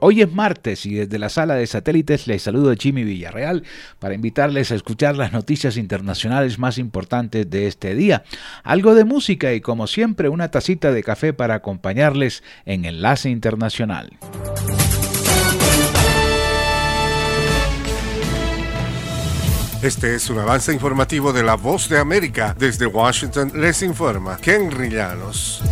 Hoy es martes y desde la sala de satélites les saludo a Jimmy Villarreal para invitarles a escuchar las noticias internacionales más importantes de este día. Algo de música y como siempre una tacita de café para acompañarles en Enlace Internacional. Este es un avance informativo de La Voz de América. Desde Washington les informa Henry Llanos.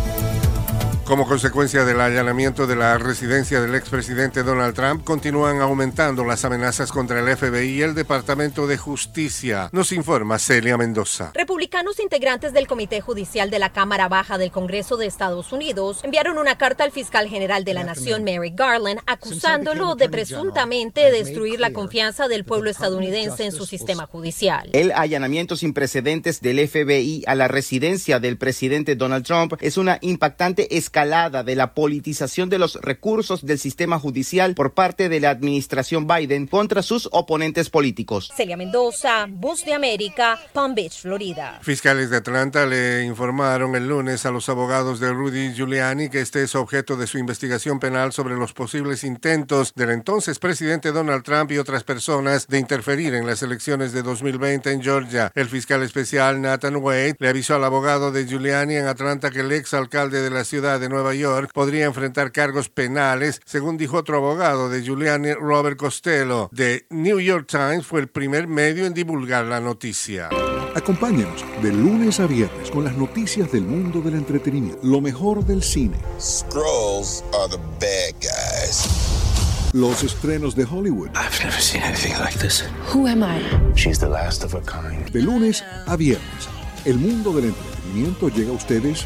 Como consecuencia del allanamiento de la residencia del expresidente Donald Trump, continúan aumentando las amenazas contra el FBI y el Departamento de Justicia, nos informa Celia Mendoza. Republicanos integrantes del Comité Judicial de la Cámara Baja del Congreso de Estados Unidos enviaron una carta al fiscal general de la Nación, Merrick Garland, acusándolo de presuntamente destruir la confianza del pueblo estadounidense en su sistema judicial. El allanamiento sin precedentes del FBI a la residencia del presidente Donald Trump es una impactante escala de la politización de los recursos del sistema judicial por parte de la administración Biden contra sus oponentes políticos. Celia Mendoza, Bus de América, Palm Beach, Florida. Fiscales de Atlanta le informaron el lunes a los abogados de Rudy Giuliani que este es objeto de su investigación penal sobre los posibles intentos del entonces presidente Donald Trump y otras personas de interferir en las elecciones de 2020 en Georgia. El fiscal especial Nathan Wade le avisó al abogado de Giuliani en Atlanta que el ex alcalde de la ciudad de Nueva York podría enfrentar cargos penales, según dijo otro abogado de Giuliani, Robert Costello. The New York Times fue el primer medio en divulgar la noticia. Acompáñenos de lunes a viernes con las noticias del mundo del entretenimiento, lo mejor del cine. Scrolls are the bad guys. Los estrenos de Hollywood. I've never seen anything like this. Who am I? She's the last of a kind. De lunes a viernes, el mundo del entretenimiento llega a ustedes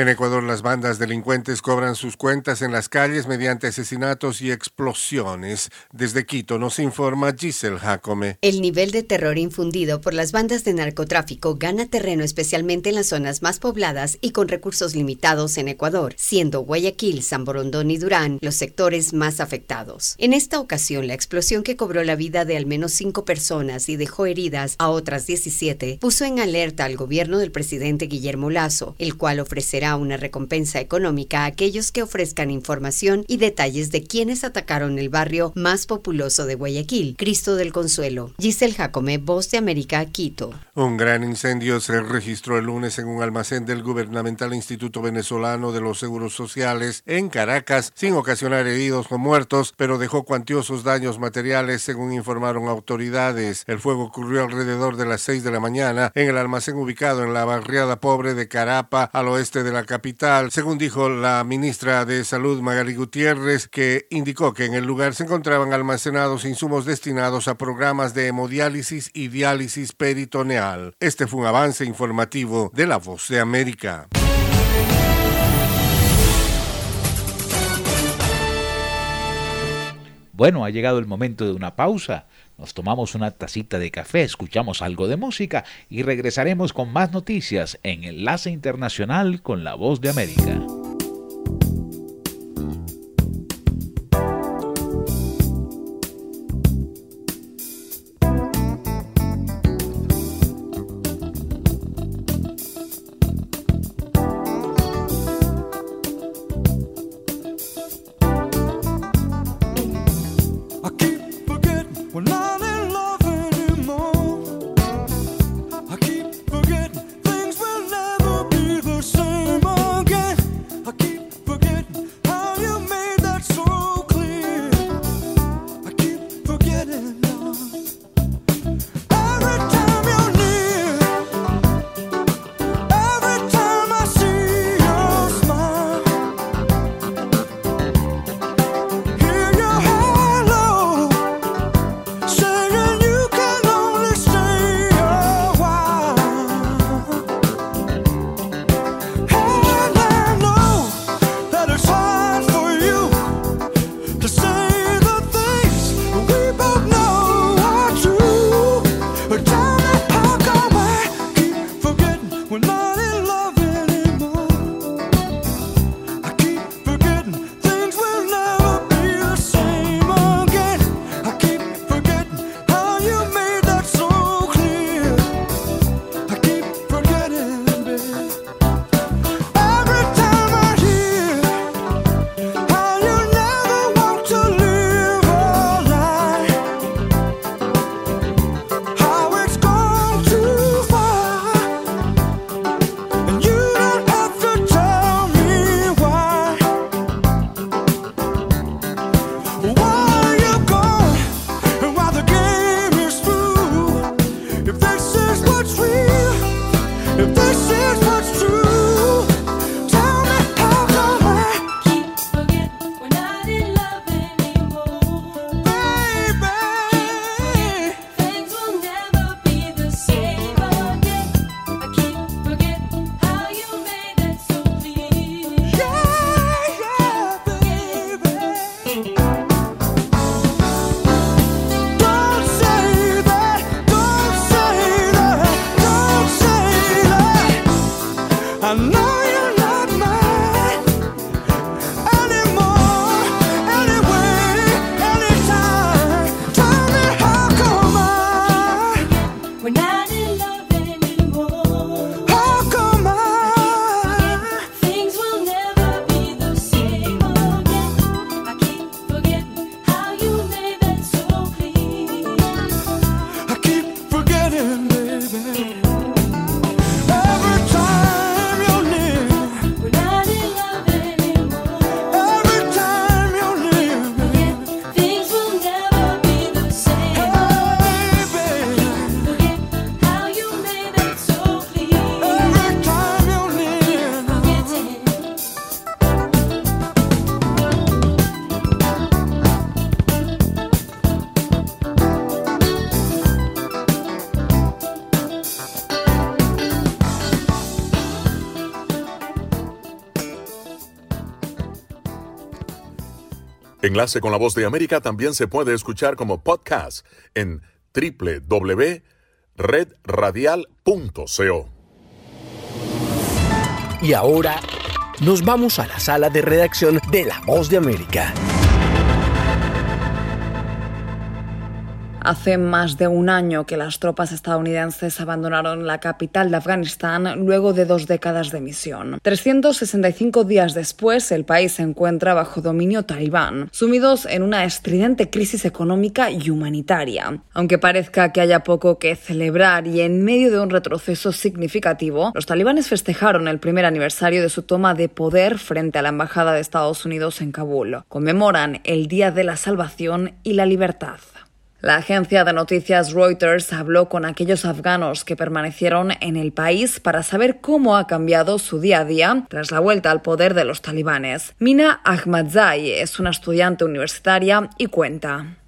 En Ecuador, las bandas delincuentes cobran sus cuentas en las calles mediante asesinatos y explosiones. Desde Quito nos informa Giselle Jacome. El nivel de terror infundido por las bandas de narcotráfico gana terreno especialmente en las zonas más pobladas y con recursos limitados en Ecuador, siendo Guayaquil, San Borondón y Durán los sectores más afectados. En esta ocasión, la explosión que cobró la vida de al menos cinco personas y dejó heridas a otras 17 puso en alerta al gobierno del presidente Guillermo Lazo, el cual ofrecerá una recompensa económica a aquellos que ofrezcan información y detalles de quienes atacaron el barrio más populoso de Guayaquil, Cristo del Consuelo. Giselle Jacome, Voz de América, Quito. Un gran incendio se registró el lunes en un almacén del gubernamental Instituto Venezolano de los Seguros Sociales en Caracas, sin ocasionar heridos o muertos, pero dejó cuantiosos daños materiales, según informaron autoridades. El fuego ocurrió alrededor de las 6 de la mañana en el almacén ubicado en la barriada pobre de Carapa, al oeste de la capital, según dijo la ministra de Salud Magali Gutiérrez, que indicó que en el lugar se encontraban almacenados insumos destinados a programas de hemodiálisis y diálisis peritoneal. Este fue un avance informativo de La Voz de América. Bueno, ha llegado el momento de una pausa. Nos tomamos una tacita de café, escuchamos algo de música y regresaremos con más noticias en Enlace Internacional con la Voz de América. Enlace con la Voz de América también se puede escuchar como podcast en www.redradial.co. Y ahora nos vamos a la sala de redacción de La Voz de América. Hace más de un año que las tropas estadounidenses abandonaron la capital de Afganistán luego de dos décadas de misión. 365 días después, el país se encuentra bajo dominio talibán, sumidos en una estridente crisis económica y humanitaria. Aunque parezca que haya poco que celebrar y en medio de un retroceso significativo, los talibanes festejaron el primer aniversario de su toma de poder frente a la Embajada de Estados Unidos en Kabul. Conmemoran el Día de la Salvación y la Libertad. La agencia de noticias Reuters habló con aquellos afganos que permanecieron en el país para saber cómo ha cambiado su día a día tras la vuelta al poder de los talibanes. Mina Ahmadzai es una estudiante universitaria y cuenta.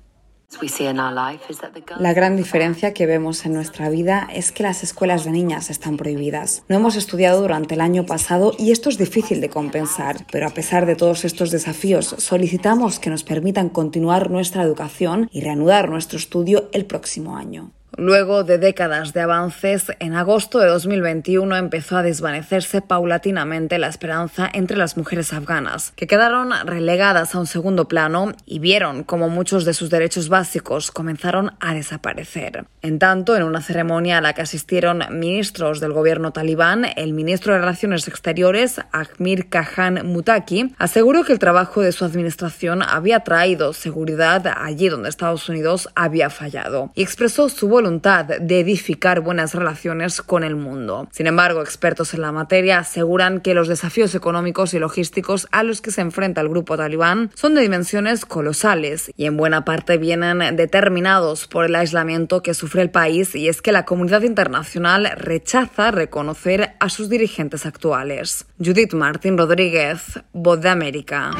La gran diferencia que vemos en nuestra vida es que las escuelas de niñas están prohibidas. No hemos estudiado durante el año pasado y esto es difícil de compensar, pero a pesar de todos estos desafíos, solicitamos que nos permitan continuar nuestra educación y reanudar nuestro estudio el próximo año. Luego de décadas de avances, en agosto de 2021 empezó a desvanecerse paulatinamente la esperanza entre las mujeres afganas, que quedaron relegadas a un segundo plano y vieron como muchos de sus derechos básicos comenzaron a desaparecer. En tanto, en una ceremonia a la que asistieron ministros del gobierno talibán, el ministro de Relaciones Exteriores, Ahmir Khan Mutaki, aseguró que el trabajo de su administración había traído seguridad allí donde Estados Unidos había fallado y expresó su voluntad de edificar buenas relaciones con el mundo. Sin embargo, expertos en la materia aseguran que los desafíos económicos y logísticos a los que se enfrenta el grupo talibán son de dimensiones colosales y en buena parte vienen determinados por el aislamiento que sufre el país y es que la comunidad internacional rechaza reconocer a sus dirigentes actuales. Judith Martín Rodríguez, Voz de América.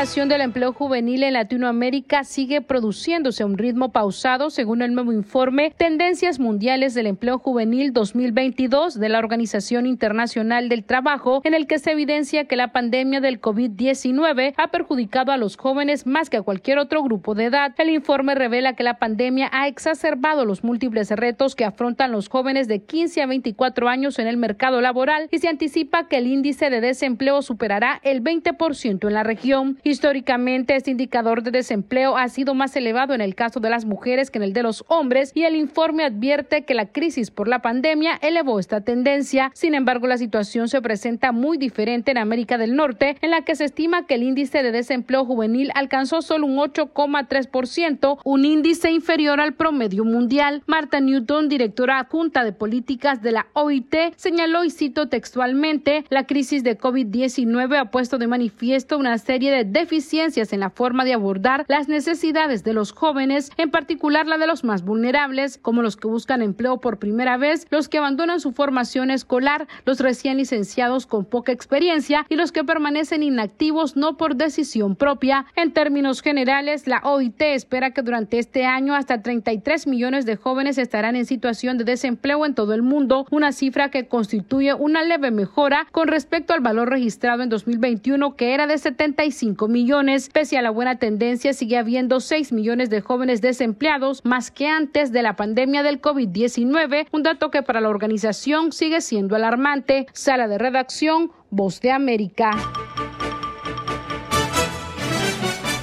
Recuperación del empleo juvenil en Latinoamérica sigue produciéndose a un ritmo pausado, según el nuevo informe Tendencias Mundiales del Empleo Juvenil 2022 de la Organización Internacional del Trabajo, en el que se evidencia que la pandemia del COVID-19 ha perjudicado a los jóvenes más que a cualquier otro grupo de edad. El informe revela que la pandemia ha exacerbado los múltiples retos que afrontan los jóvenes de 15 a 24 años en el mercado laboral y se anticipa que el índice de desempleo superará el 20% en la región. Históricamente, este indicador de desempleo ha sido más elevado en el caso de las mujeres que en el de los hombres y el informe advierte que la crisis por la pandemia elevó esta tendencia. Sin embargo, la situación se presenta muy diferente en América del Norte, en la que se estima que el índice de desempleo juvenil alcanzó solo un 8,3%, un índice inferior al promedio mundial. Marta Newton, directora adjunta de políticas de la OIT, señaló y cito textualmente, la crisis de COVID-19 ha puesto de manifiesto una serie de deficiencias en la forma de abordar las necesidades de los jóvenes, en particular la de los más vulnerables, como los que buscan empleo por primera vez, los que abandonan su formación escolar, los recién licenciados con poca experiencia y los que permanecen inactivos no por decisión propia. En términos generales, la OIT espera que durante este año hasta 33 millones de jóvenes estarán en situación de desempleo en todo el mundo, una cifra que constituye una leve mejora con respecto al valor registrado en 2021 que era de 70 millones. Pese a la buena tendencia, sigue habiendo 6 millones de jóvenes desempleados, más que antes de la pandemia del COVID-19, un dato que para la organización sigue siendo alarmante. Sala de redacción, Voz de América.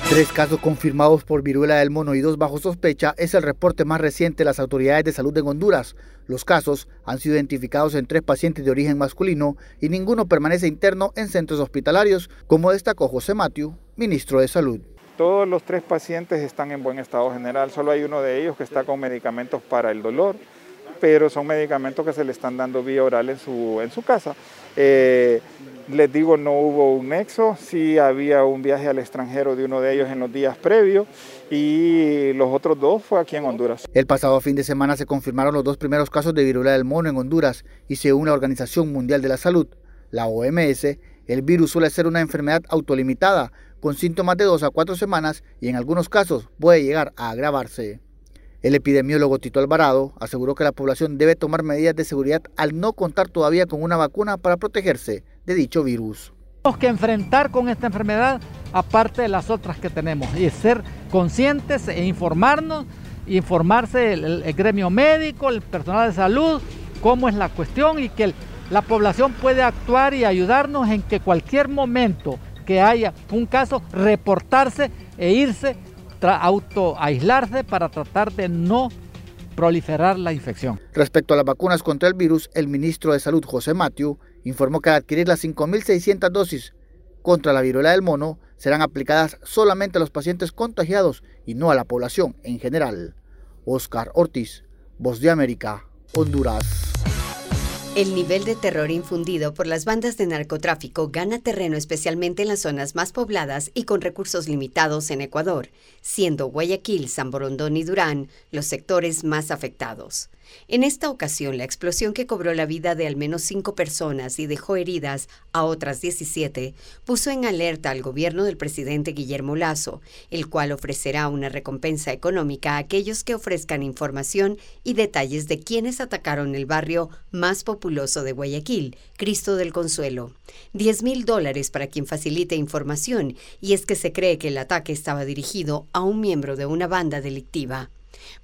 Tres casos confirmados por viruela del mono y dos bajo sospecha es el reporte más reciente de las autoridades de salud en Honduras. Los casos han sido identificados en tres pacientes de origen masculino y ninguno permanece interno en centros hospitalarios, como destacó José Matiu, ministro de Salud. Todos los tres pacientes están en buen estado general, solo hay uno de ellos que está con medicamentos para el dolor, pero son medicamentos que se le están dando vía oral en su, casa. Eh, les digo, no hubo un nexo, sí había un viaje al extranjero de uno de ellos en los días previos y los otros dos fue aquí en Honduras. El pasado fin de semana se confirmaron los dos primeros casos de viruela del mono en Honduras y según la Organización Mundial de la Salud, la OMS, el virus suele ser una enfermedad autolimitada con síntomas de dos a cuatro semanas y en algunos casos puede llegar a agravarse. El epidemiólogo Tito Alvarado aseguró que la población debe tomar medidas de seguridad al no contar todavía con una vacuna para protegerse de dicho virus. Tenemos que enfrentar con esta enfermedad aparte de las otras que tenemos y ser conscientes e informarnos, informarse el, el gremio médico, el personal de salud, cómo es la cuestión y que la población puede actuar y ayudarnos en que cualquier momento que haya un caso, reportarse e irse, auto aislarse para tratar de no proliferar la infección. Respecto a las vacunas contra el virus, el ministro de Salud, José Matthew, informó que al adquirir las 5.600 dosis contra la viruela del mono serán aplicadas solamente a los pacientes contagiados y no a la población en general. Oscar Ortiz, Voz de América, Honduras. El nivel de terror infundido por las bandas de narcotráfico gana terreno especialmente en las zonas más pobladas y con recursos limitados en Ecuador, siendo Guayaquil, San Borondón y Durán los sectores más afectados. En esta ocasión, la explosión que cobró la vida de al menos cinco personas y dejó heridas a otras 17 puso en alerta al gobierno del presidente Guillermo Lazo, el cual ofrecerá una recompensa económica a aquellos que ofrezcan información y detalles de quienes atacaron el barrio más populoso de Guayaquil, Cristo del Consuelo. 10 mil dólares para quien facilite información, y es que se cree que el ataque estaba dirigido a un miembro de una banda delictiva.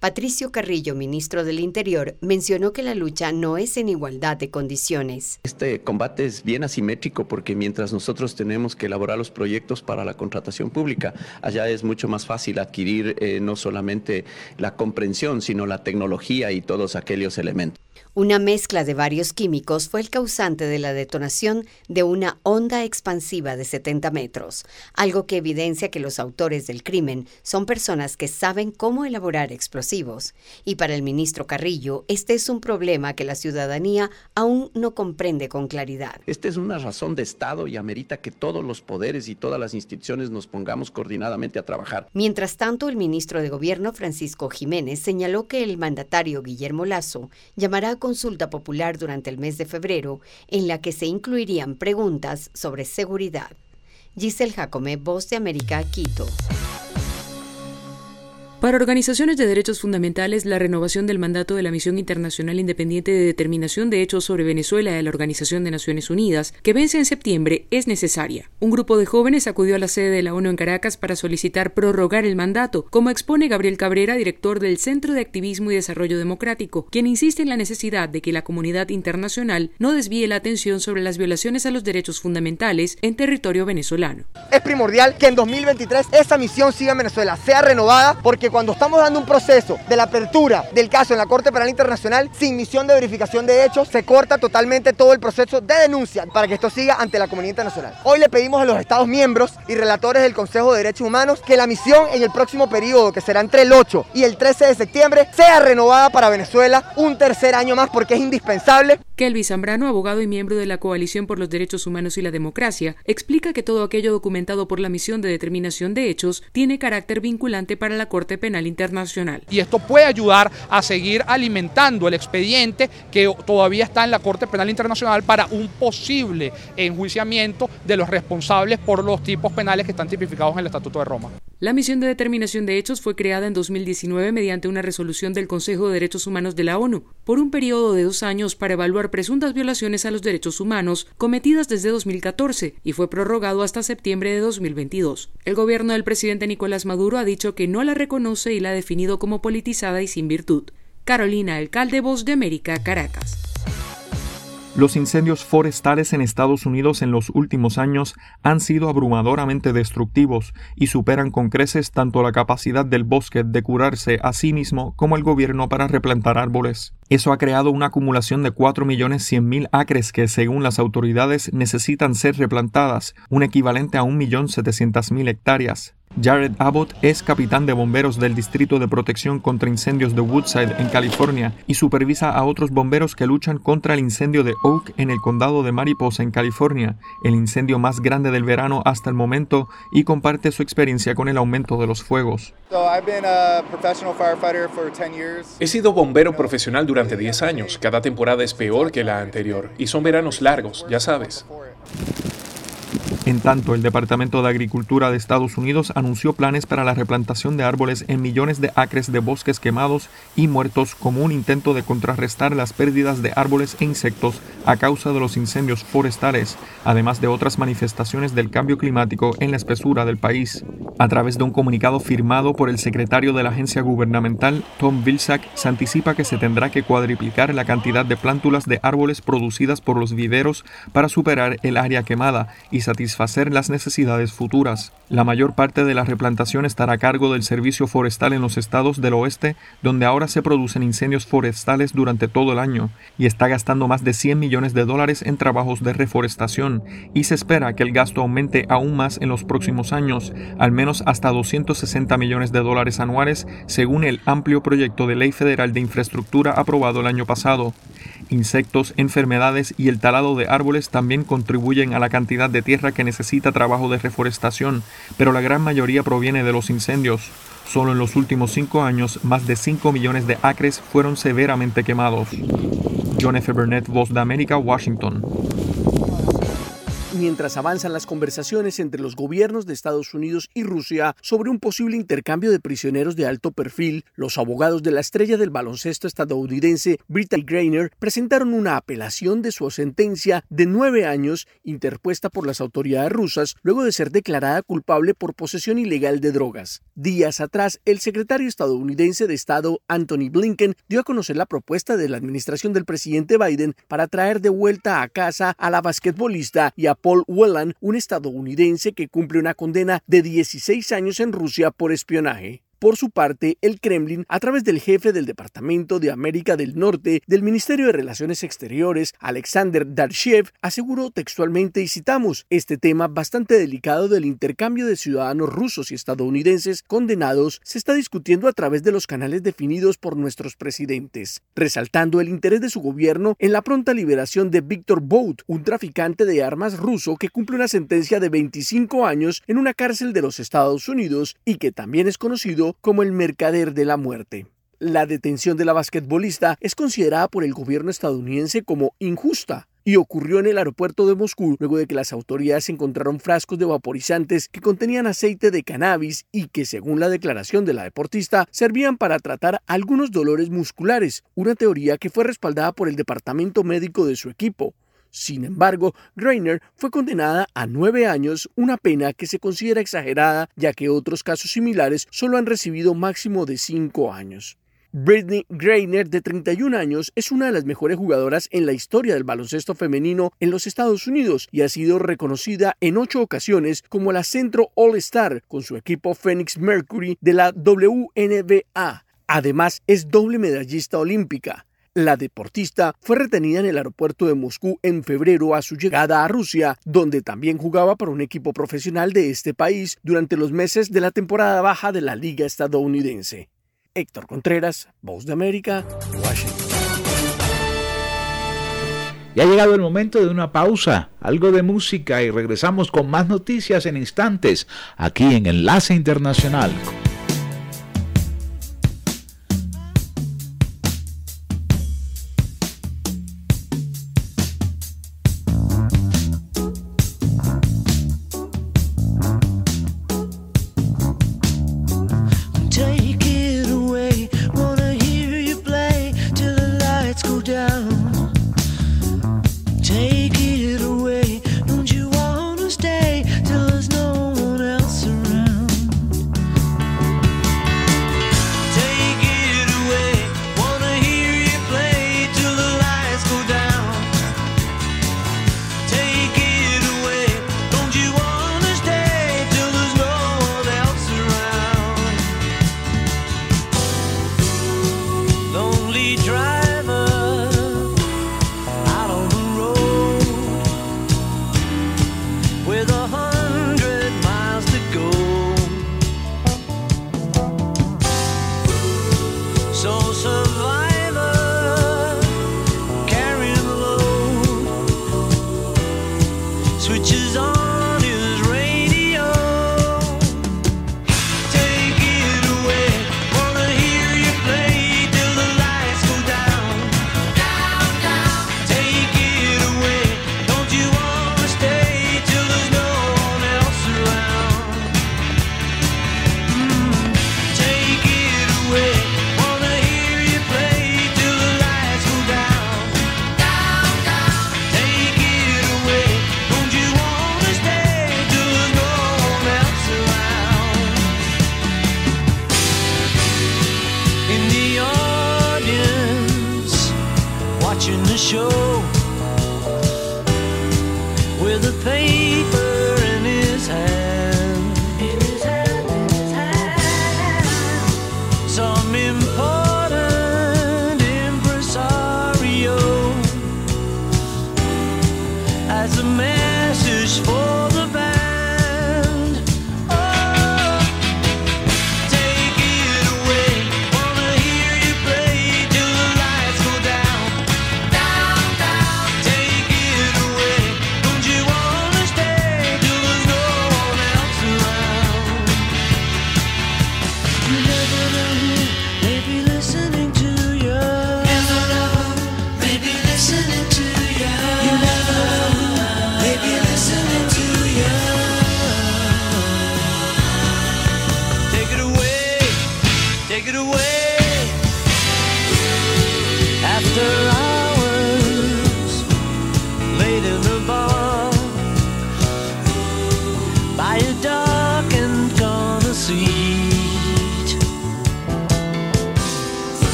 Patricio Carrillo, ministro del Interior, mencionó que la lucha no es en igualdad de condiciones. Este combate es bien asimétrico porque mientras nosotros tenemos que elaborar los proyectos para la contratación pública, allá es mucho más fácil adquirir eh, no solamente la comprensión, sino la tecnología y todos aquellos elementos. Una mezcla de varios químicos fue el causante de la detonación de una onda expansiva de 70 metros, algo que evidencia que los autores del crimen son personas que saben cómo elaborar explosivos. Y para el ministro Carrillo, este es un problema que la ciudadanía aún no comprende con claridad. Esta es una razón de Estado y amerita que todos los poderes y todas las instituciones nos pongamos coordinadamente a trabajar. Mientras tanto, el ministro de Gobierno, Francisco Jiménez, señaló que el mandatario Guillermo Lazo llamará consulta popular durante el mes de febrero en la que se incluirían preguntas sobre seguridad. Giselle Jacome, Voz de América, Quito. Para organizaciones de derechos fundamentales, la renovación del mandato de la Misión Internacional Independiente de Determinación de Hechos sobre Venezuela de la Organización de Naciones Unidas, que vence en septiembre, es necesaria. Un grupo de jóvenes acudió a la sede de la ONU en Caracas para solicitar prorrogar el mandato, como expone Gabriel Cabrera, director del Centro de Activismo y Desarrollo Democrático, quien insiste en la necesidad de que la comunidad internacional no desvíe la atención sobre las violaciones a los derechos fundamentales en territorio venezolano. Es primordial que en 2023 esa misión siga en Venezuela, sea renovada, porque cuando estamos dando un proceso de la apertura del caso en la Corte Penal Internacional sin misión de verificación de hechos, se corta totalmente todo el proceso de denuncia para que esto siga ante la comunidad internacional. Hoy le pedimos a los Estados miembros y relatores del Consejo de Derechos Humanos que la misión en el próximo periodo, que será entre el 8 y el 13 de septiembre, sea renovada para Venezuela un tercer año más porque es indispensable. Kelvis Zambrano, abogado y miembro de la Coalición por los Derechos Humanos y la Democracia, explica que todo aquello documentado por la misión de determinación de hechos tiene carácter vinculante para la Corte Penal Internacional. Y esto puede ayudar a seguir alimentando el expediente que todavía está en la Corte Penal Internacional para un posible enjuiciamiento de los responsables por los tipos penales que están tipificados en el Estatuto de Roma. La misión de determinación de hechos fue creada en 2019 mediante una resolución del Consejo de Derechos Humanos de la ONU por un periodo de dos años para evaluar presuntas violaciones a los derechos humanos cometidas desde 2014 y fue prorrogado hasta septiembre de 2022. El gobierno del presidente Nicolás Maduro ha dicho que no la reconoce y la ha definido como politizada y sin virtud. Carolina Alcalde, Voz de América, Caracas. Los incendios forestales en Estados Unidos en los últimos años han sido abrumadoramente destructivos y superan con creces tanto la capacidad del bosque de curarse a sí mismo como el gobierno para replantar árboles. Eso ha creado una acumulación de 4.100.000 acres que, según las autoridades, necesitan ser replantadas, un equivalente a 1.700.000 hectáreas. Jared Abbott es capitán de bomberos del Distrito de Protección contra Incendios de Woodside en California y supervisa a otros bomberos que luchan contra el incendio de Oak en el condado de Mariposa en California, el incendio más grande del verano hasta el momento, y comparte su experiencia con el aumento de los fuegos. He sido bombero profesional durante 10 años. Cada temporada es peor que la anterior y son veranos largos, ya sabes. En tanto, el Departamento de Agricultura de Estados Unidos anunció planes para la replantación de árboles en millones de acres de bosques quemados y muertos como un intento de contrarrestar las pérdidas de árboles e insectos a causa de los incendios forestales, además de otras manifestaciones del cambio climático en la espesura del país. A través de un comunicado firmado por el secretario de la agencia gubernamental, Tom Vilsack, se anticipa que se tendrá que cuadriplicar la cantidad de plántulas de árboles producidas por los viveros para superar el área quemada y satisfacer las necesidades futuras. La mayor parte de la replantación estará a cargo del Servicio Forestal en los estados del oeste, donde ahora se producen incendios forestales durante todo el año, y está gastando más de 100 millones de dólares en trabajos de reforestación, y se espera que el gasto aumente aún más en los próximos años, al menos hasta 260 millones de dólares anuales, según el amplio proyecto de ley federal de infraestructura aprobado el año pasado. Insectos, enfermedades y el talado de árboles también contribuyen a la cantidad de tierra que necesita trabajo de reforestación, pero la gran mayoría proviene de los incendios. Solo en los últimos cinco años, más de 5 millones de acres fueron severamente quemados. John F. Burnett, Voz de América, Washington mientras avanzan las conversaciones entre los gobiernos de Estados Unidos y Rusia sobre un posible intercambio de prisioneros de alto perfil, los abogados de la estrella del baloncesto estadounidense Brittany Greiner presentaron una apelación de su sentencia de nueve años interpuesta por las autoridades rusas luego de ser declarada culpable por posesión ilegal de drogas. Días atrás, el secretario estadounidense de Estado Anthony Blinken dio a conocer la propuesta de la administración del presidente Biden para traer de vuelta a casa a la basquetbolista y a Paul Whelan, un estadounidense que cumple una condena de 16 años en Rusia por espionaje. Por su parte, el Kremlin, a través del jefe del Departamento de América del Norte del Ministerio de Relaciones Exteriores, Alexander Darshev, aseguró textualmente, y citamos, este tema bastante delicado del intercambio de ciudadanos rusos y estadounidenses condenados se está discutiendo a través de los canales definidos por nuestros presidentes, resaltando el interés de su gobierno en la pronta liberación de Víctor Bout, un traficante de armas ruso que cumple una sentencia de 25 años en una cárcel de los Estados Unidos y que también es como el mercader de la muerte. La detención de la basquetbolista es considerada por el gobierno estadounidense como injusta y ocurrió en el aeropuerto de Moscú luego de que las autoridades encontraron frascos de vaporizantes que contenían aceite de cannabis y que, según la declaración de la deportista, servían para tratar algunos dolores musculares, una teoría que fue respaldada por el departamento médico de su equipo. Sin embargo, Greiner fue condenada a nueve años, una pena que se considera exagerada ya que otros casos similares solo han recibido máximo de cinco años. Britney Greiner, de 31 años, es una de las mejores jugadoras en la historia del baloncesto femenino en los Estados Unidos y ha sido reconocida en ocho ocasiones como la centro All-Star con su equipo Phoenix Mercury de la WNBA. Además, es doble medallista olímpica. La deportista fue retenida en el aeropuerto de Moscú en febrero a su llegada a Rusia, donde también jugaba para un equipo profesional de este país durante los meses de la temporada baja de la liga estadounidense. Héctor Contreras, Voz de América, Washington. Ya ha llegado el momento de una pausa, algo de música y regresamos con más noticias en instantes aquí en Enlace Internacional.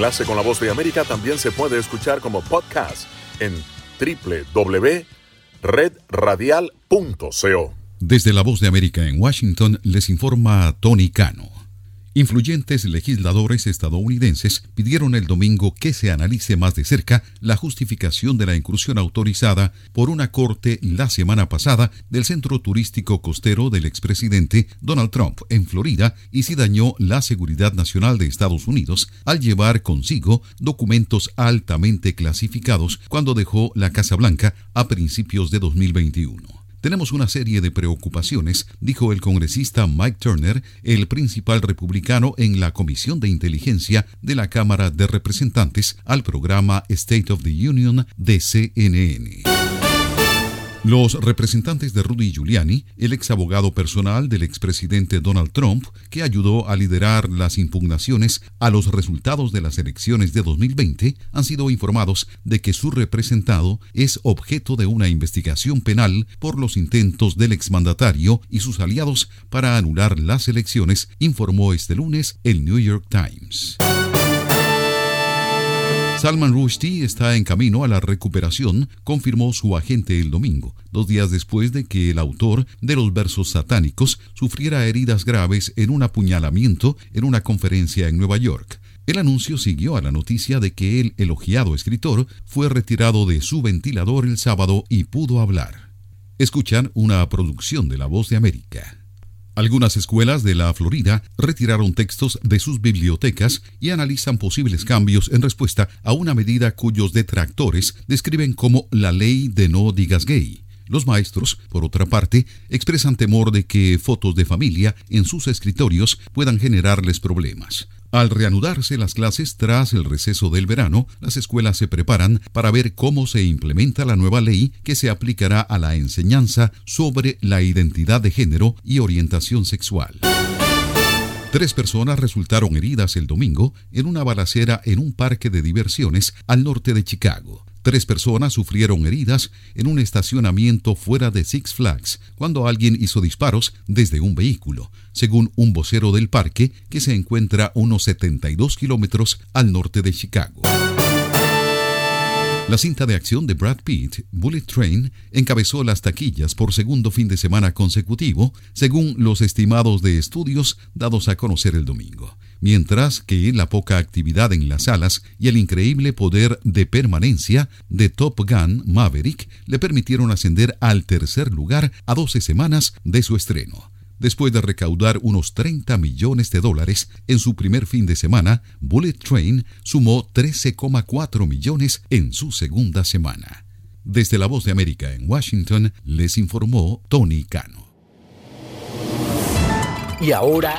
Enlace con la Voz de América también se puede escuchar como podcast en www.redradial.co. Desde la Voz de América en Washington les informa Tony Cano. Influyentes legisladores estadounidenses pidieron el domingo que se analice más de cerca la justificación de la incursión autorizada por una corte la semana pasada del centro turístico costero del expresidente Donald Trump en Florida y si dañó la seguridad nacional de Estados Unidos al llevar consigo documentos altamente clasificados cuando dejó la Casa Blanca a principios de 2021. Tenemos una serie de preocupaciones, dijo el congresista Mike Turner, el principal republicano en la Comisión de Inteligencia de la Cámara de Representantes, al programa State of the Union de CNN. Los representantes de Rudy Giuliani, el ex abogado personal del expresidente Donald Trump, que ayudó a liderar las impugnaciones a los resultados de las elecciones de 2020, han sido informados de que su representado es objeto de una investigación penal por los intentos del exmandatario y sus aliados para anular las elecciones, informó este lunes el New York Times. Salman Rushdie está en camino a la recuperación, confirmó su agente el domingo, dos días después de que el autor de los versos satánicos sufriera heridas graves en un apuñalamiento en una conferencia en Nueva York. El anuncio siguió a la noticia de que el elogiado escritor fue retirado de su ventilador el sábado y pudo hablar. Escuchan una producción de La Voz de América. Algunas escuelas de la Florida retiraron textos de sus bibliotecas y analizan posibles cambios en respuesta a una medida cuyos detractores describen como la ley de no digas gay. Los maestros, por otra parte, expresan temor de que fotos de familia en sus escritorios puedan generarles problemas. Al reanudarse las clases tras el receso del verano, las escuelas se preparan para ver cómo se implementa la nueva ley que se aplicará a la enseñanza sobre la identidad de género y orientación sexual. Tres personas resultaron heridas el domingo en una balacera en un parque de diversiones al norte de Chicago. Tres personas sufrieron heridas en un estacionamiento fuera de Six Flags cuando alguien hizo disparos desde un vehículo, según un vocero del parque que se encuentra unos 72 kilómetros al norte de Chicago. La cinta de acción de Brad Pitt, Bullet Train, encabezó las taquillas por segundo fin de semana consecutivo, según los estimados de estudios dados a conocer el domingo. Mientras que la poca actividad en las salas y el increíble poder de permanencia de Top Gun Maverick le permitieron ascender al tercer lugar a 12 semanas de su estreno. Después de recaudar unos 30 millones de dólares en su primer fin de semana, Bullet Train sumó 13,4 millones en su segunda semana. Desde la Voz de América en Washington, les informó Tony Cano. Y ahora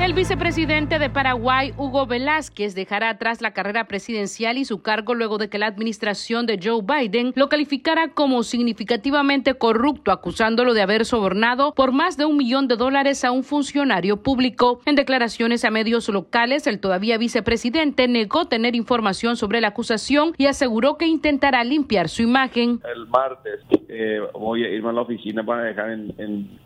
El vicepresidente de Paraguay, Hugo Velázquez, dejará atrás la carrera presidencial y su cargo luego de que la administración de Joe Biden lo calificara como significativamente corrupto, acusándolo de haber sobornado por más de un millón de dólares a un funcionario público. En declaraciones a medios locales, el todavía vicepresidente negó tener información sobre la acusación y aseguró que intentará limpiar su imagen. El martes eh, voy a irme a la oficina para dejar en,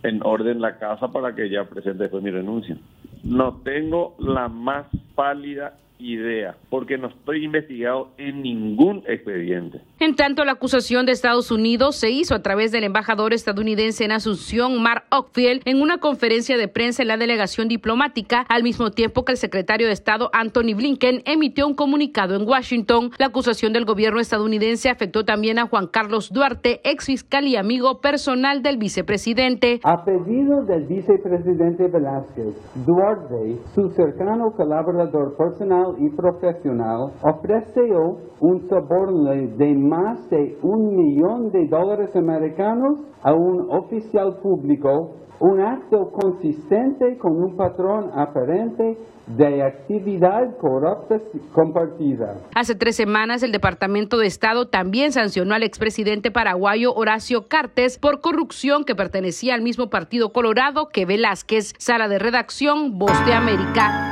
en orden la casa para que ya presente después mi renuncia. No tengo la más pálida idea, porque no estoy investigado en ningún expediente. En tanto, la acusación de Estados Unidos se hizo a través del embajador estadounidense en Asunción, Mark Ockfield, en una conferencia de prensa en la delegación diplomática, al mismo tiempo que el secretario de Estado Anthony Blinken emitió un comunicado en Washington. La acusación del gobierno estadounidense afectó también a Juan Carlos Duarte, ex fiscal y amigo personal del vicepresidente. A pedido del vicepresidente Velázquez, Duarte, su cercano colaborador personal y profesional ofreció un soborno de más de un millón de dólares americanos a un oficial público, un acto consistente con un patrón aparente de actividad corrupta compartida. Hace tres semanas, el Departamento de Estado también sancionó al expresidente paraguayo Horacio Cartes por corrupción que pertenecía al mismo partido colorado que Velázquez. Sala de redacción, Voz de América.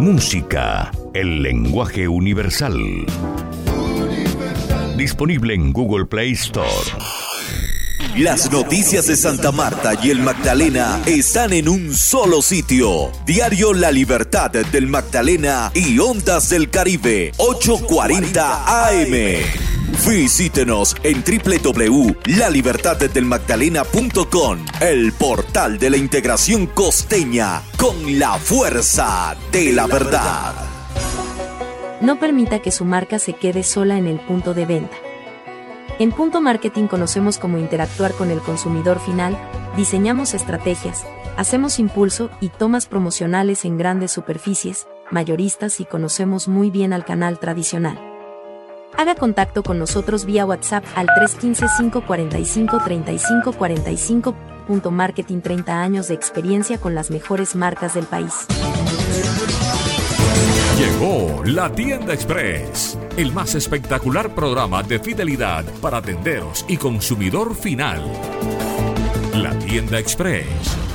Música, el lenguaje universal. Disponible en Google Play Store. Las noticias de Santa Marta y el Magdalena están en un solo sitio. Diario La Libertad del Magdalena y Ondas del Caribe, 840 AM. Visítenos en www.lalibertaddelmagdalena.com, el portal de la integración costeña con la fuerza de la verdad. No permita que su marca se quede sola en el punto de venta. En Punto Marketing conocemos cómo interactuar con el consumidor final, diseñamos estrategias, hacemos impulso y tomas promocionales en grandes superficies, mayoristas y conocemos muy bien al canal tradicional. Haga contacto con nosotros vía WhatsApp al 315-545-3545. Marketing 30 años de experiencia con las mejores marcas del país. Llegó la Tienda Express, el más espectacular programa de fidelidad para tenderos y consumidor final. La Tienda Express,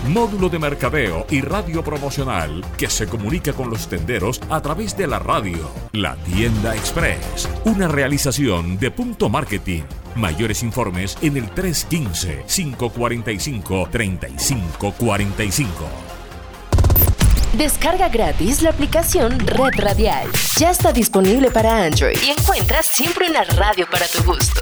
módulo de mercadeo y radio promocional que se comunica con los tenderos a través de la radio. La Tienda Express, una realización de Punto Marketing. Mayores informes en el 315-545-3545. Descarga gratis la aplicación Red Radial. Ya está disponible para Android y encuentras siempre una radio para tu gusto.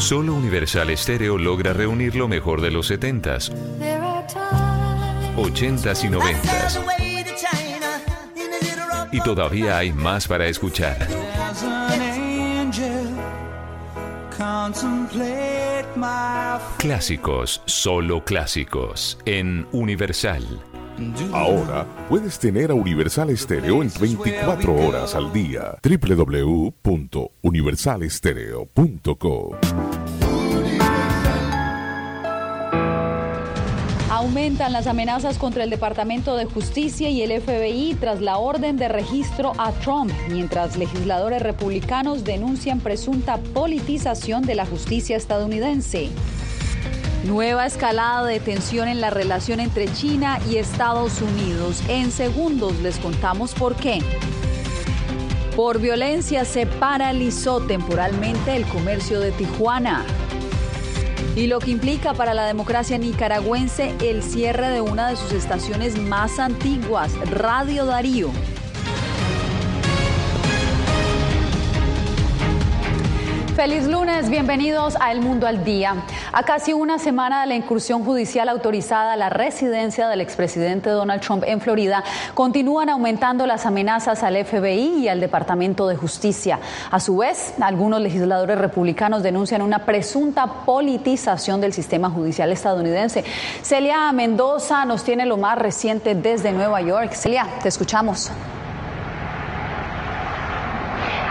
Solo Universal Stereo logra reunir lo mejor de los 70s, 80s y 90s. Y todavía hay más para escuchar. Clásicos, solo clásicos, en Universal. Ahora puedes tener a Universal Stereo en 24 horas al día. www.universalestereo.co Aumentan las amenazas contra el Departamento de Justicia y el FBI tras la orden de registro a Trump, mientras legisladores republicanos denuncian presunta politización de la justicia estadounidense. Nueva escalada de tensión en la relación entre China y Estados Unidos. En segundos les contamos por qué. Por violencia se paralizó temporalmente el comercio de Tijuana y lo que implica para la democracia nicaragüense el cierre de una de sus estaciones más antiguas, Radio Darío. Feliz lunes, bienvenidos a El Mundo al Día. A casi una semana de la incursión judicial autorizada a la residencia del expresidente Donald Trump en Florida, continúan aumentando las amenazas al FBI y al Departamento de Justicia. A su vez, algunos legisladores republicanos denuncian una presunta politización del sistema judicial estadounidense. Celia Mendoza nos tiene lo más reciente desde Nueva York. Celia, te escuchamos.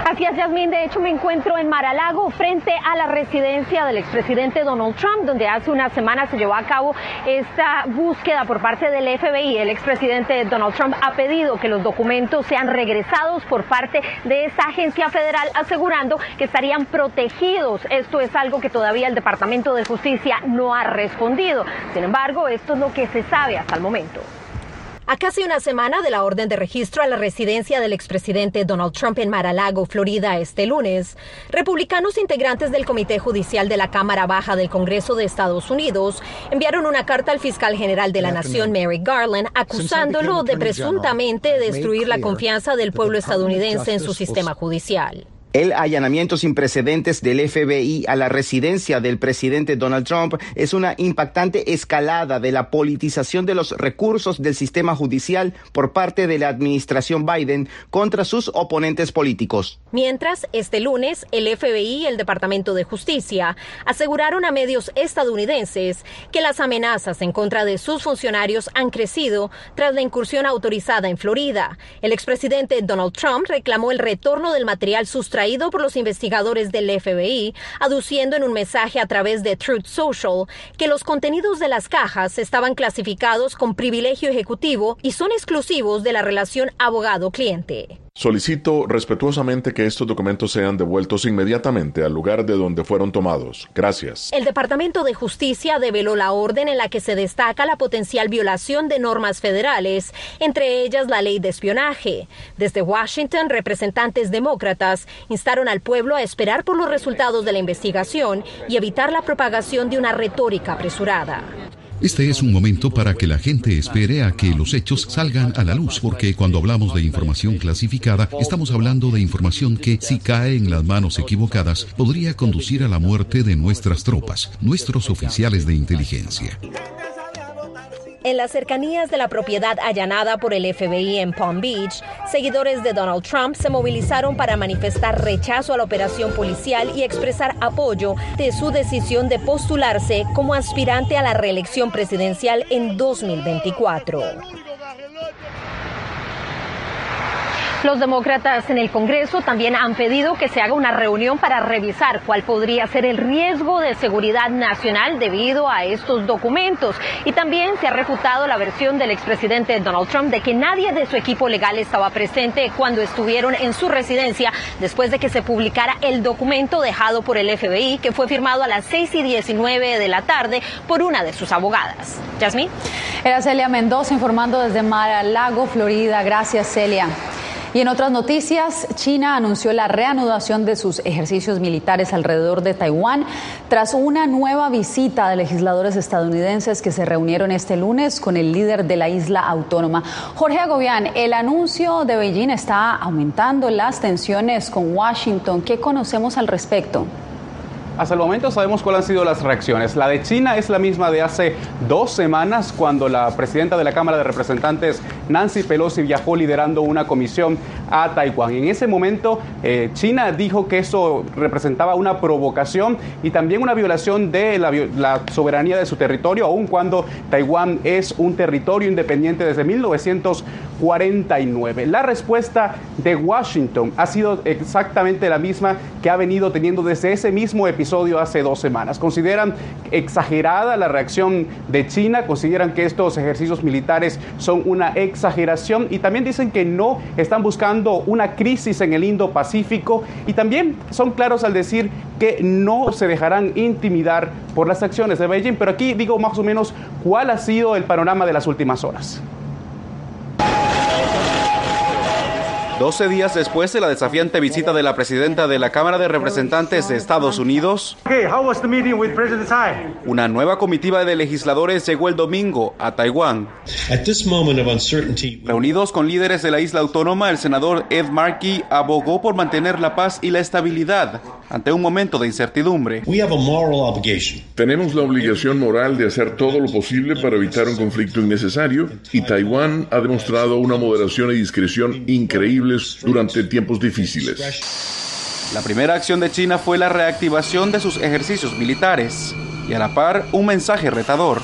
Gracias, Yasmín. De hecho, me encuentro en Maralago, frente a la residencia del expresidente Donald Trump, donde hace una semana se llevó a cabo esta búsqueda por parte del FBI. El expresidente Donald Trump ha pedido que los documentos sean regresados por parte de esa agencia federal, asegurando que estarían protegidos. Esto es algo que todavía el Departamento de Justicia no ha respondido. Sin embargo, esto es lo que se sabe hasta el momento. A casi una semana de la orden de registro a la residencia del expresidente Donald Trump en Mar-a-Lago, Florida, este lunes, republicanos integrantes del Comité Judicial de la Cámara Baja del Congreso de Estados Unidos enviaron una carta al fiscal general de la Nación, Merrick Garland, acusándolo de presuntamente destruir la confianza del pueblo estadounidense en su sistema judicial. El allanamiento sin precedentes del FBI a la residencia del presidente Donald Trump es una impactante escalada de la politización de los recursos del sistema judicial por parte de la administración Biden contra sus oponentes políticos. Mientras, este lunes, el FBI y el Departamento de Justicia aseguraron a medios estadounidenses que las amenazas en contra de sus funcionarios han crecido tras la incursión autorizada en Florida. El expresidente Donald Trump reclamó el retorno del material sustraído por los investigadores del FBI, aduciendo en un mensaje a través de Truth Social que los contenidos de las cajas estaban clasificados con privilegio ejecutivo y son exclusivos de la relación abogado-cliente. Solicito respetuosamente que estos documentos sean devueltos inmediatamente al lugar de donde fueron tomados. Gracias. El Departamento de Justicia develó la orden en la que se destaca la potencial violación de normas federales, entre ellas la ley de espionaje. Desde Washington, representantes demócratas instaron al pueblo a esperar por los resultados de la investigación y evitar la propagación de una retórica apresurada. Este es un momento para que la gente espere a que los hechos salgan a la luz, porque cuando hablamos de información clasificada, estamos hablando de información que, si cae en las manos equivocadas, podría conducir a la muerte de nuestras tropas, nuestros oficiales de inteligencia. En las cercanías de la propiedad allanada por el FBI en Palm Beach, seguidores de Donald Trump se movilizaron para manifestar rechazo a la operación policial y expresar apoyo de su decisión de postularse como aspirante a la reelección presidencial en 2024. Los demócratas en el Congreso también han pedido que se haga una reunión para revisar cuál podría ser el riesgo de seguridad nacional debido a estos documentos. Y también se ha refutado la versión del expresidente Donald Trump de que nadie de su equipo legal estaba presente cuando estuvieron en su residencia después de que se publicara el documento dejado por el FBI que fue firmado a las 6 y 19 de la tarde por una de sus abogadas. Yasmín. Era Celia Mendoza informando desde Mar-a-Lago, Florida. Gracias, Celia. Y en otras noticias, China anunció la reanudación de sus ejercicios militares alrededor de Taiwán tras una nueva visita de legisladores estadounidenses que se reunieron este lunes con el líder de la isla autónoma. Jorge Agobián, el anuncio de Beijing está aumentando las tensiones con Washington. ¿Qué conocemos al respecto? Hasta el momento sabemos cuáles han sido las reacciones. La de China es la misma de hace dos semanas cuando la presidenta de la Cámara de Representantes, Nancy Pelosi, viajó liderando una comisión a Taiwán. En ese momento, eh, China dijo que eso representaba una provocación y también una violación de la, la soberanía de su territorio, aun cuando Taiwán es un territorio independiente desde 1900. 49. La respuesta de Washington ha sido exactamente la misma que ha venido teniendo desde ese mismo episodio hace dos semanas. Consideran exagerada la reacción de China, consideran que estos ejercicios militares son una exageración y también dicen que no están buscando una crisis en el Indo-Pacífico y también son claros al decir que no se dejarán intimidar por las acciones de Beijing. Pero aquí digo más o menos cuál ha sido el panorama de las últimas horas. 12 días después de la desafiante visita de la presidenta de la Cámara de Representantes de Estados Unidos, una nueva comitiva de legisladores llegó el domingo a Taiwán. Reunidos con líderes de la isla autónoma, el senador Ed Markey abogó por mantener la paz y la estabilidad ante un momento de incertidumbre. Tenemos la obligación moral de hacer todo lo posible para evitar un conflicto innecesario y Taiwán ha demostrado una moderación y discreción increíble durante tiempos difíciles. La primera acción de China fue la reactivación de sus ejercicios militares y a la par un mensaje retador.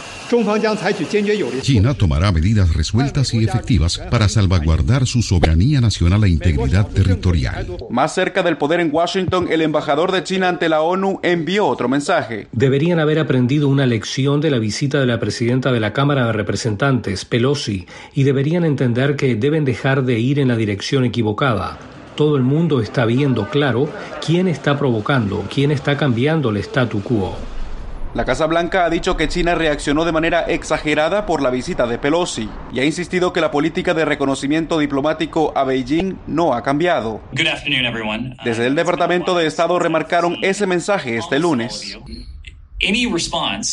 China tomará medidas resueltas y efectivas para salvaguardar su soberanía nacional e integridad territorial. Más cerca del poder en Washington, el embajador de China ante la ONU envió otro mensaje. Deberían haber aprendido una lección de la visita de la presidenta de la Cámara de Representantes, Pelosi, y deberían entender que deben dejar de ir en la dirección equivocada. Todo el mundo está viendo claro quién está provocando, quién está cambiando el statu quo. La Casa Blanca ha dicho que China reaccionó de manera exagerada por la visita de Pelosi y ha insistido que la política de reconocimiento diplomático a Beijing no ha cambiado. Desde el Departamento de Estado remarcaron ese mensaje este lunes.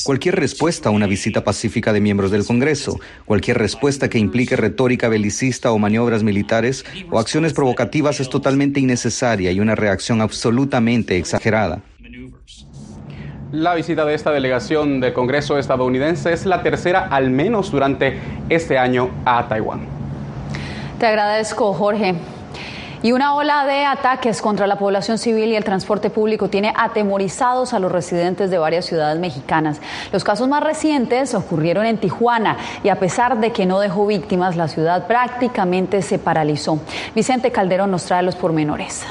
Cualquier respuesta a una visita pacífica de miembros del Congreso, cualquier respuesta que implique retórica belicista o maniobras militares o acciones provocativas es totalmente innecesaria y una reacción absolutamente exagerada. La visita de esta delegación del Congreso estadounidense es la tercera al menos durante este año a Taiwán. Te agradezco, Jorge. Y una ola de ataques contra la población civil y el transporte público tiene atemorizados a los residentes de varias ciudades mexicanas. Los casos más recientes ocurrieron en Tijuana y a pesar de que no dejó víctimas, la ciudad prácticamente se paralizó. Vicente Calderón nos trae los pormenores.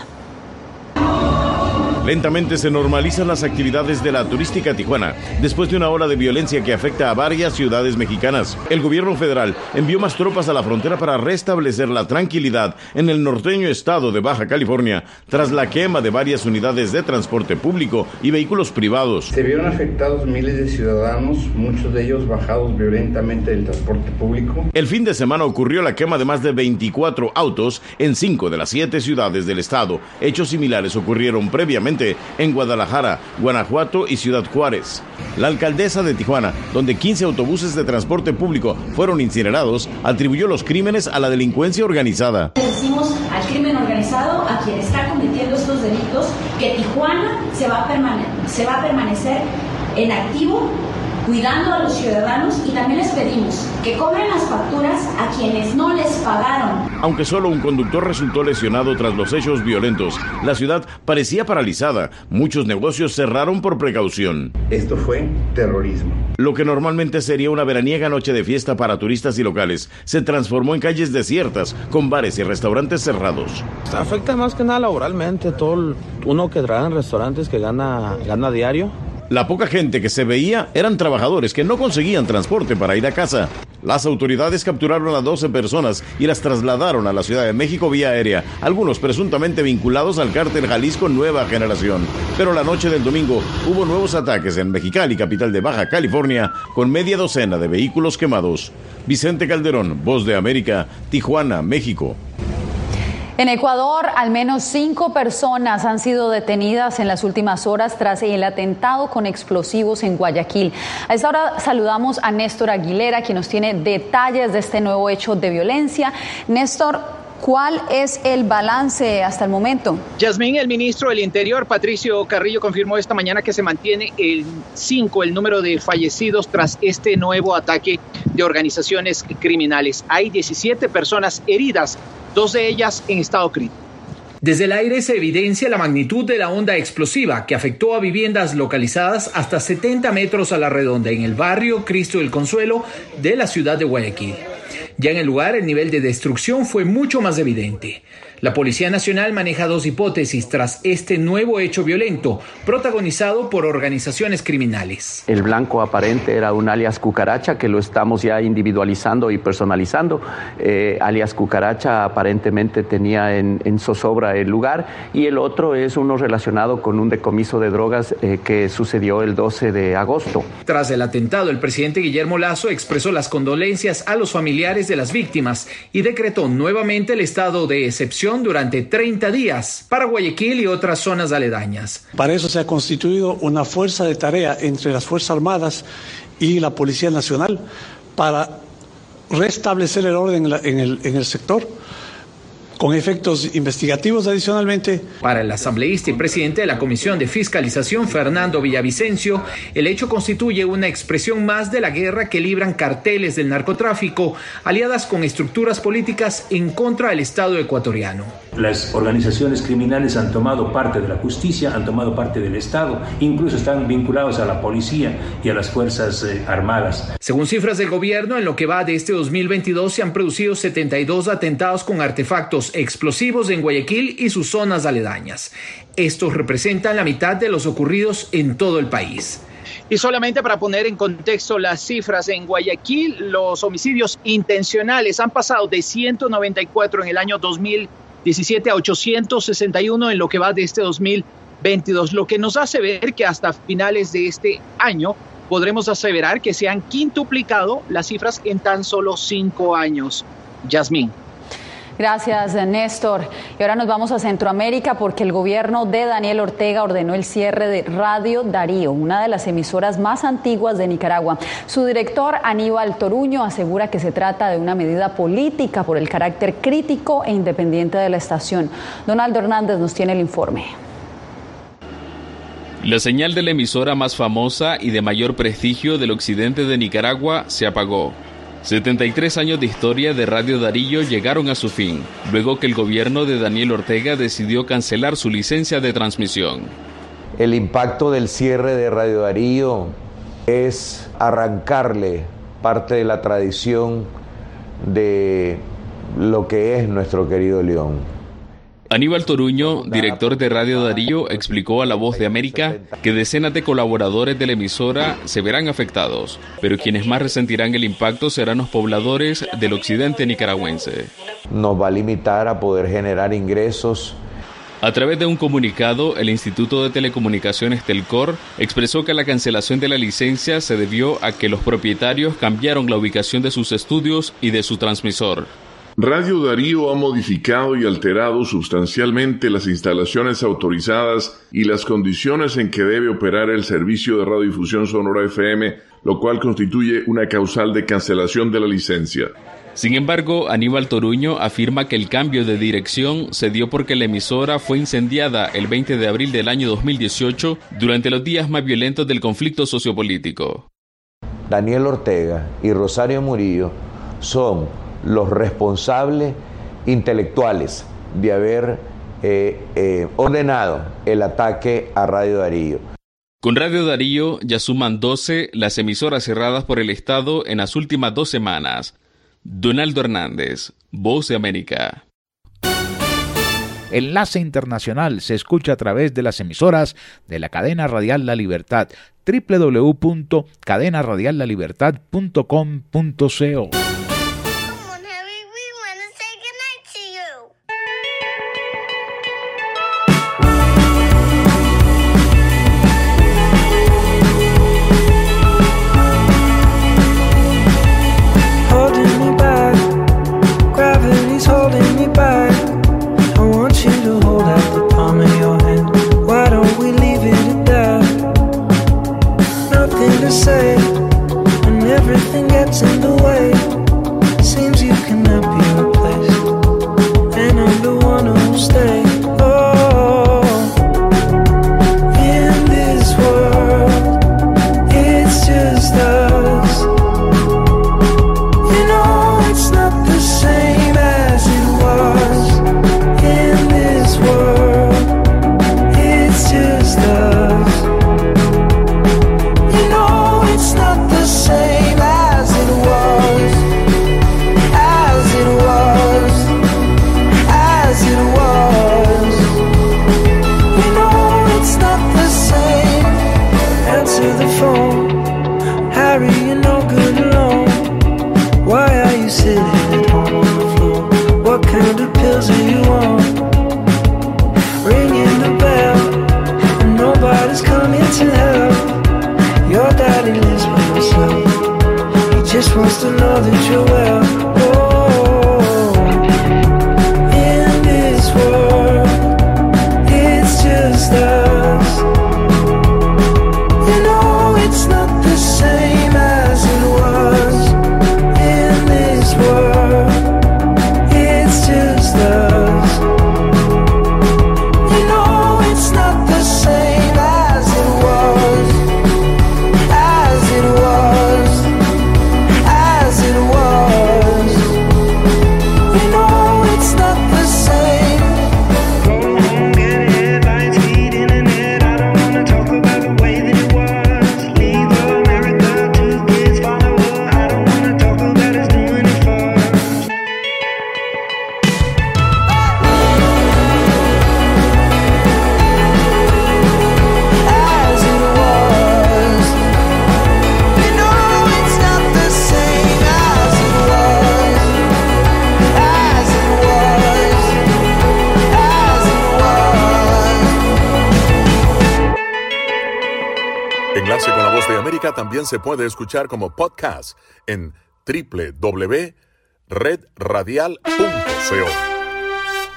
Lentamente se normalizan las actividades de la turística Tijuana después de una ola de violencia que afecta a varias ciudades mexicanas. El gobierno federal envió más tropas a la frontera para restablecer la tranquilidad en el norteño estado de Baja California tras la quema de varias unidades de transporte público y vehículos privados. Se vieron afectados miles de ciudadanos, muchos de ellos bajados violentamente del transporte público. El fin de semana ocurrió la quema de más de 24 autos en cinco de las siete ciudades del estado. Hechos similares ocurrieron previamente en Guadalajara, Guanajuato y Ciudad Juárez. La alcaldesa de Tijuana, donde 15 autobuses de transporte público fueron incinerados, atribuyó los crímenes a la delincuencia organizada. Decimos al crimen organizado, a quien está cometiendo estos delitos, que Tijuana se va a, permanecer en activo cuidando a los ciudadanos y también les pedimos que cobren las facturas a quienes no les pagaron. Aunque solo un conductor resultó lesionado tras los hechos violentos, la ciudad parecía paralizada. Muchos negocios cerraron por precaución. Esto fue terrorismo. Lo que normalmente sería una veraniega noche de fiesta para turistas y locales se transformó en calles desiertas, con bares y restaurantes cerrados. Afecta más que nada laboralmente, todo uno que trabaja en restaurantes que gana, gana diario la poca gente que se veía eran trabajadores que no conseguían transporte para ir a casa. Las autoridades capturaron a 12 personas y las trasladaron a la Ciudad de México vía aérea, algunos presuntamente vinculados al cártel Jalisco Nueva Generación. Pero la noche del domingo hubo nuevos ataques en Mexicali, capital de Baja California, con media docena de vehículos quemados. Vicente Calderón, Voz de América, Tijuana, México. En Ecuador, al menos cinco personas han sido detenidas en las últimas horas tras el atentado con explosivos en Guayaquil. A esta hora saludamos a Néstor Aguilera, quien nos tiene detalles de este nuevo hecho de violencia. Néstor, ¿Cuál es el balance hasta el momento? Yasmín, el ministro del Interior, Patricio Carrillo, confirmó esta mañana que se mantiene el 5, el número de fallecidos tras este nuevo ataque de organizaciones criminales. Hay 17 personas heridas dos de ellas en estado crítico. Desde el aire se evidencia la magnitud de la onda explosiva que afectó a viviendas localizadas hasta 70 metros a la redonda en el barrio Cristo del Consuelo de la ciudad de Guayaquil. Ya en el lugar, el nivel de destrucción fue mucho más evidente. La Policía Nacional maneja dos hipótesis tras este nuevo hecho violento, protagonizado por organizaciones criminales. El blanco aparente era un alias cucaracha que lo estamos ya individualizando y personalizando. Eh, alias cucaracha aparentemente tenía en, zozobra el lugar y el otro es uno relacionado con un decomiso de drogas eh, que sucedió el 12 de agosto. Tras el atentado, el presidente Guillermo Lazo expresó las condolencias a los familiares de las víctimas y decretó nuevamente el estado de excepción durante 30 días para Guayaquil y otras zonas aledañas. Para eso se ha constituido una fuerza de tarea entre las Fuerzas Armadas y la Policía Nacional para restablecer el orden en, el, en el sector con efectos investigativos adicionalmente. Para el asambleísta y presidente de la Comisión de Fiscalización, Fernando Villavicencio, el hecho constituye una expresión más de la guerra que libran carteles del narcotráfico, aliadas con estructuras políticas en contra del Estado ecuatoriano. Las organizaciones criminales han tomado parte de la justicia, han tomado parte del Estado, incluso están vinculados a la policía y a las Fuerzas eh, Armadas. Según cifras del gobierno, en lo que va de este 2022 se han producido 72 atentados con artefactos explosivos en Guayaquil y sus zonas aledañas. Estos representan la mitad de los ocurridos en todo el país. Y solamente para poner en contexto las cifras, en Guayaquil los homicidios intencionales han pasado de 194 en el año 2017 a 861 en lo que va de este 2022, lo que nos hace ver que hasta finales de este año podremos aseverar que se han quintuplicado las cifras en tan solo cinco años. Yasmín. Gracias, Néstor. Y ahora nos vamos a Centroamérica porque el gobierno de Daniel Ortega ordenó el cierre de Radio Darío, una de las emisoras más antiguas de Nicaragua. Su director, Aníbal Toruño, asegura que se trata de una medida política por el carácter crítico e independiente de la estación. Donaldo Hernández nos tiene el informe. La señal de la emisora más famosa y de mayor prestigio del occidente de Nicaragua se apagó. 73 años de historia de Radio Darío llegaron a su fin, luego que el gobierno de Daniel Ortega decidió cancelar su licencia de transmisión. El impacto del cierre de Radio Darío es arrancarle parte de la tradición de lo que es nuestro querido León. Aníbal Toruño, director de Radio Darío, explicó a La Voz de América que decenas de colaboradores de la emisora se verán afectados, pero quienes más resentirán el impacto serán los pobladores del occidente nicaragüense. Nos va a limitar a poder generar ingresos a través de un comunicado, el Instituto de Telecomunicaciones Telcor expresó que la cancelación de la licencia se debió a que los propietarios cambiaron la ubicación de sus estudios y de su transmisor. Radio Darío ha modificado y alterado sustancialmente las instalaciones autorizadas y las condiciones en que debe operar el servicio de radiodifusión sonora FM, lo cual constituye una causal de cancelación de la licencia. Sin embargo, Aníbal Toruño afirma que el cambio de dirección se dio porque la emisora fue incendiada el 20 de abril del año 2018 durante los días más violentos del conflicto sociopolítico. Daniel Ortega y Rosario Murillo son los responsables intelectuales de haber eh, eh, ordenado el ataque a Radio Darío. Con Radio Darío ya suman 12 las emisoras cerradas por el Estado en las últimas dos semanas. Donaldo Hernández, Voz de América. Enlace Internacional se escucha a través de las emisoras de la cadena radial La Libertad www.cadenaradiallalibertad.com.co So. También se puede escuchar como podcast en www.redradial.co.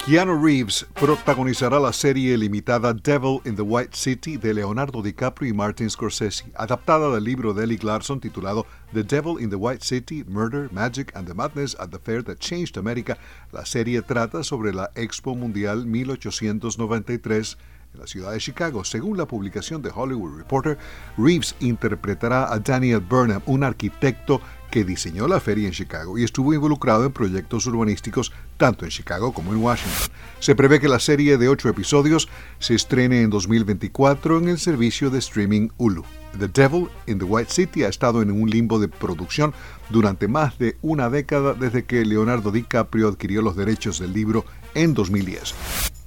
Keanu Reeves protagonizará la serie limitada Devil in the White City de Leonardo DiCaprio y Martin Scorsese, adaptada del libro de Eli Larson titulado The Devil in the White City, Murder, Magic and the Madness at the Fair That Changed America. La serie trata sobre la Expo Mundial 1893 en la ciudad de Chicago. Según la publicación de Hollywood Reporter, Reeves interpretará a Daniel Burnham, un arquitecto que diseñó la feria en Chicago y estuvo involucrado en proyectos urbanísticos tanto en Chicago como en Washington. Se prevé que la serie de ocho episodios se estrene en 2024 en el servicio de streaming Hulu. The Devil in the White City ha estado en un limbo de producción durante más de una década desde que Leonardo DiCaprio adquirió los derechos del libro en 2010.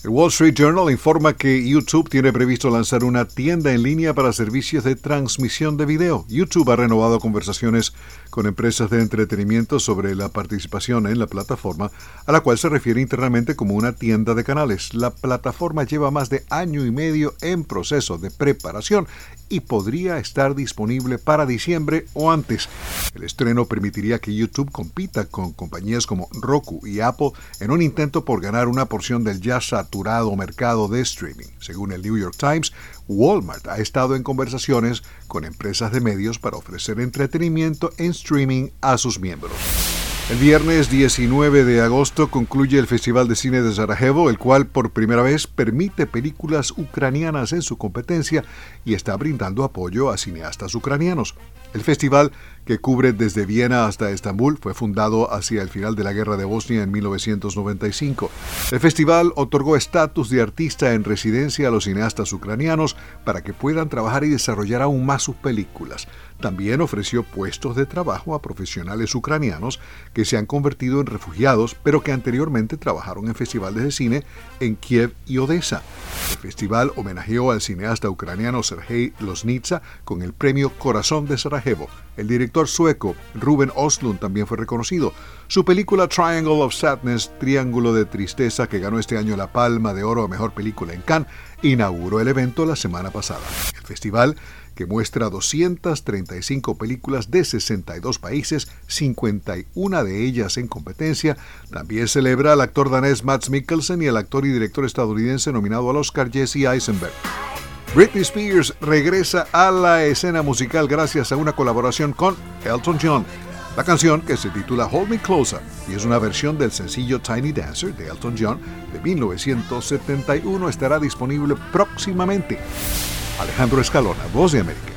El Wall Street Journal informa que YouTube tiene previsto lanzar una tienda en línea para servicios de transmisión de video. YouTube ha renovado conversaciones con empresas de entretenimiento sobre la participación en la plataforma, a la cual se refiere internamente como una tienda de canales. La plataforma lleva más de año y medio en proceso de preparación y podría estar disponible para diciembre o antes. El estreno permitiría que YouTube compita con compañías como Roku y Apple en un intento por ganar una porción del ya saturado mercado de streaming. Según el New York Times, Walmart ha estado en conversaciones con empresas de medios para ofrecer entretenimiento en streaming a sus miembros. El viernes 19 de agosto concluye el Festival de Cine de Sarajevo, el cual por primera vez permite películas ucranianas en su competencia y está brindando apoyo a cineastas ucranianos. El festival, que cubre desde Viena hasta Estambul, fue fundado hacia el final de la Guerra de Bosnia en 1995. El festival otorgó estatus de artista en residencia a los cineastas ucranianos para que puedan trabajar y desarrollar aún más sus películas. También ofreció puestos de trabajo a profesionales ucranianos que se han convertido en refugiados, pero que anteriormente trabajaron en festivales de cine en Kiev y Odessa. El festival homenajeó al cineasta ucraniano Sergei Losnitsa con el premio Corazón de Sarajevo. El director sueco Ruben Oslund también fue reconocido. Su película Triangle of Sadness, Triángulo de Tristeza, que ganó este año la Palma de Oro a Mejor Película en Cannes, inauguró el evento la semana pasada. El festival que muestra 235 películas de 62 países, 51 de ellas en competencia. También celebra al actor danés Mads Mikkelsen y el actor y director estadounidense nominado al Oscar Jesse Eisenberg. Britney Spears regresa a la escena musical gracias a una colaboración con Elton John. La canción, que se titula Hold Me Closer, y es una versión del sencillo Tiny Dancer de Elton John de 1971, estará disponible próximamente. Alejandro Escalona, Voz de América.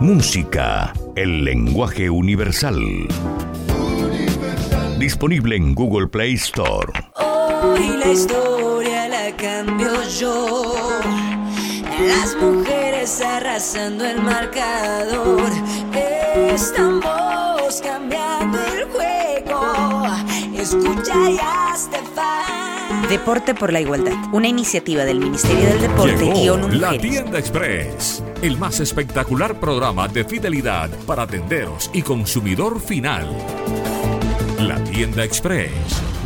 Música, el lenguaje universal. Disponible en Google Play Store. Hoy la historia la cambio yo. Las mujeres arrasando el marcador. Estamos cambiando el juego. Escucha ya, Stefan. Deporte por la Igualdad, una iniciativa del Ministerio del Deporte y ONU la Mujeres. Tienda Express, el más espectacular programa de fidelidad para tenderos y consumidor final. La Tienda Express,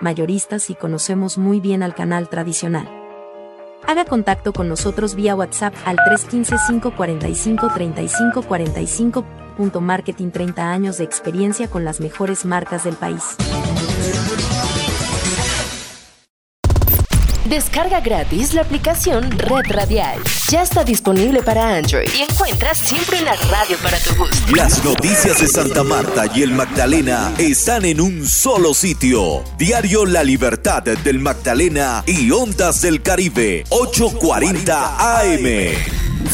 mayoristas y conocemos muy bien al canal tradicional. Haga contacto con nosotros vía WhatsApp al 315-545-3545. Punto Marketing 30 años de experiencia con las mejores marcas del país. Descarga gratis la aplicación Red Radial. Ya está disponible para Android y encuentras siempre una radio para tu gusto. Las noticias de Santa Marta y el Magdalena están en un solo sitio. Diario La Libertad del Magdalena y Ondas del Caribe, 840 AM.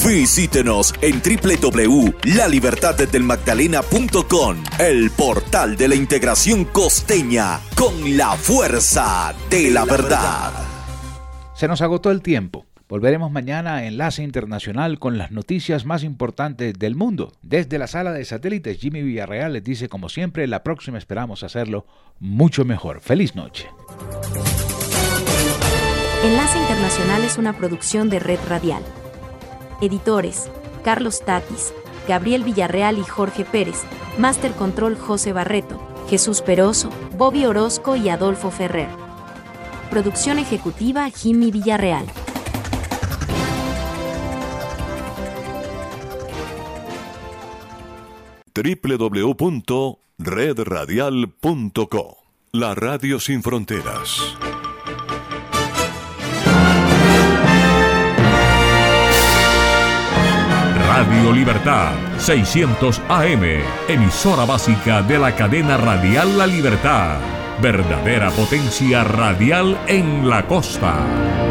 Visítenos en www.lalibertaddelmagdalena.com, el portal de la integración costeña con la fuerza de la verdad. Se nos agotó el tiempo. Volveremos mañana a Enlace Internacional con las noticias más importantes del mundo. Desde la sala de satélites, Jimmy Villarreal les dice, como siempre, la próxima esperamos hacerlo mucho mejor. Feliz noche. Enlace Internacional es una producción de Red Radial. Editores: Carlos Tatis, Gabriel Villarreal y Jorge Pérez. Master Control José Barreto, Jesús Peroso, Bobby Orozco y Adolfo Ferrer. Producción ejecutiva Jimmy Villarreal. www.redradial.co La Radio Sin Fronteras. Radio Libertad, 600 AM, emisora básica de la cadena radial La Libertad. Verdadera potencia radial en la costa.